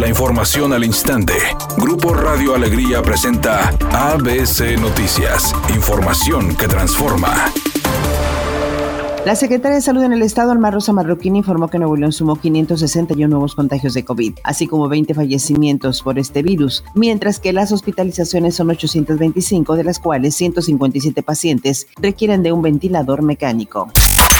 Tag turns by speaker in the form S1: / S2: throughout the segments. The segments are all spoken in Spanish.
S1: La información al instante. Grupo Radio Alegría presenta ABC Noticias. Información que transforma.
S2: La secretaria de Salud en el Estado, Alma Rosa Marroquín, informó que Nuevo León sumó 561 nuevos contagios de COVID, así como 20 fallecimientos por este virus, mientras que las hospitalizaciones son 825, de las cuales 157 pacientes requieren de un ventilador mecánico.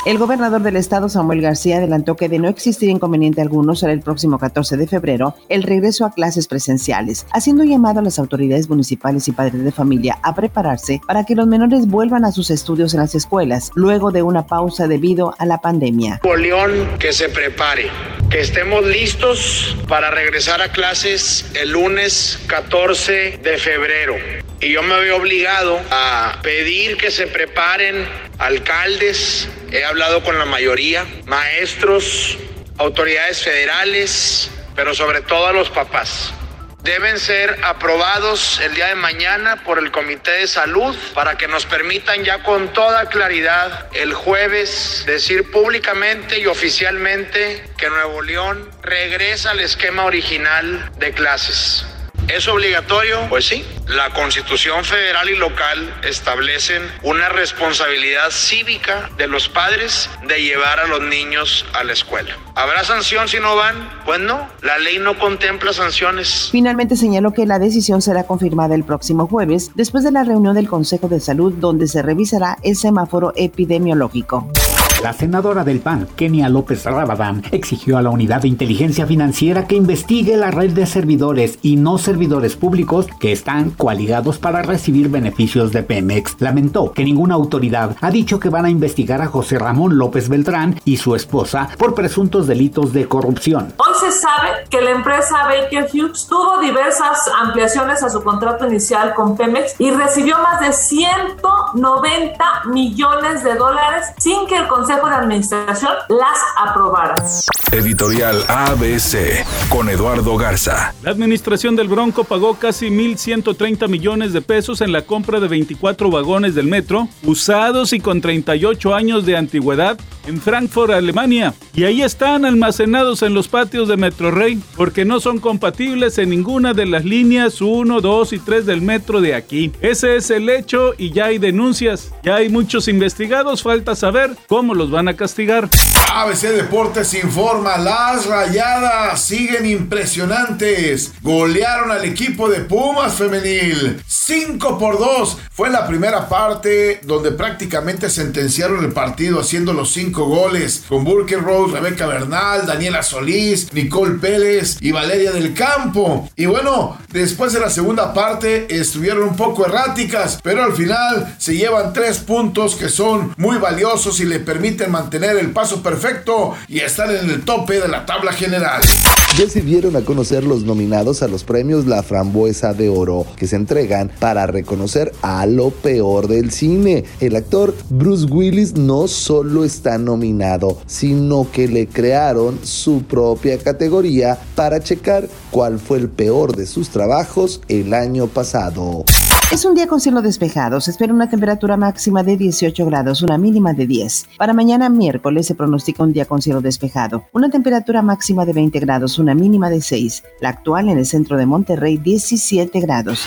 S2: El gobernador del estado, Samuel García, adelantó que de no existir inconveniente alguno será el próximo 14 de febrero el regreso a clases presenciales, haciendo llamado a las autoridades municipales y padres de familia a prepararse para que los menores vuelvan a sus estudios en las escuelas luego de una pausa debido a la pandemia.
S3: León que se prepare, que estemos listos para regresar a clases el lunes 14 de febrero. Y yo me veo obligado a pedir que se preparen alcaldes, he hablado con la mayoría, maestros, autoridades federales, pero sobre todo a los papás. Deben ser aprobados el día de mañana por el Comité de Salud para que nos permitan ya con toda claridad el jueves decir públicamente y oficialmente que Nuevo León regresa al esquema original de clases. ¿Es obligatorio? Pues sí. La Constitución federal y local establecen una responsabilidad cívica de los padres de llevar a los niños a la escuela. ¿Habrá sanción si no van? Pues no, la ley no contempla sanciones.
S2: Finalmente señaló que la decisión será confirmada el próximo jueves, después de la reunión del Consejo de Salud, donde se revisará el semáforo epidemiológico.
S4: La senadora del PAN, Kenia López Rabadán, exigió a la Unidad de Inteligencia Financiera que investigue la red de servidores y no servidores públicos que están coaligados para recibir beneficios de Pemex. Lamentó que ninguna autoridad ha dicho que van a investigar a José Ramón López Beltrán y su esposa por presuntos delitos de corrupción.
S5: Se sabe que la empresa Baker Hughes tuvo diversas ampliaciones a su contrato inicial con Pemex y recibió más de 190 millones de dólares sin que el Consejo Consejo de Administración las aprobara.
S1: Editorial ABC con Eduardo Garza.
S6: La administración del Bronco pagó casi 1.130 millones de pesos en la compra de 24 vagones del metro, usados y con 38 años de antigüedad, en Frankfurt, Alemania. Y ahí están almacenados en los patios de Metro Rey, porque no son compatibles en ninguna de las líneas 1, 2 y 3 del metro de aquí. Ese es el hecho y ya hay denuncias. Ya hay muchos investigados, falta saber cómo los van a castigar.
S7: ABC Deportes informa, las rayadas siguen impresionantes. Golearon al equipo de Pumas femenil. 5 por 2. Fue la primera parte donde prácticamente sentenciaron el partido haciendo los 5 goles. Con Burke Rose, Rebeca Bernal, Daniela Solís, Nicole Pérez y Valeria del Campo. Y bueno, después de la segunda parte estuvieron un poco erráticas, pero al final se llevan 3 puntos que son muy valiosos y le permiten mantener el paso perfecto y están en el tope de la tabla general.
S8: Ya se dieron a conocer los nominados a los premios La Frambuesa de Oro, que se entregan para reconocer a lo peor del cine. El actor Bruce Willis no solo está nominado, sino que le crearon su propia categoría para checar cuál fue el peor de sus trabajos el año pasado.
S2: Es un día con cielo despejado. Se espera una temperatura máxima de 18 grados, una mínima de 10. Para mañana miércoles se pronostica un día con cielo despejado. Una temperatura máxima de 20 grados, una mínima de 6. La actual en el centro de Monterrey, 17 grados.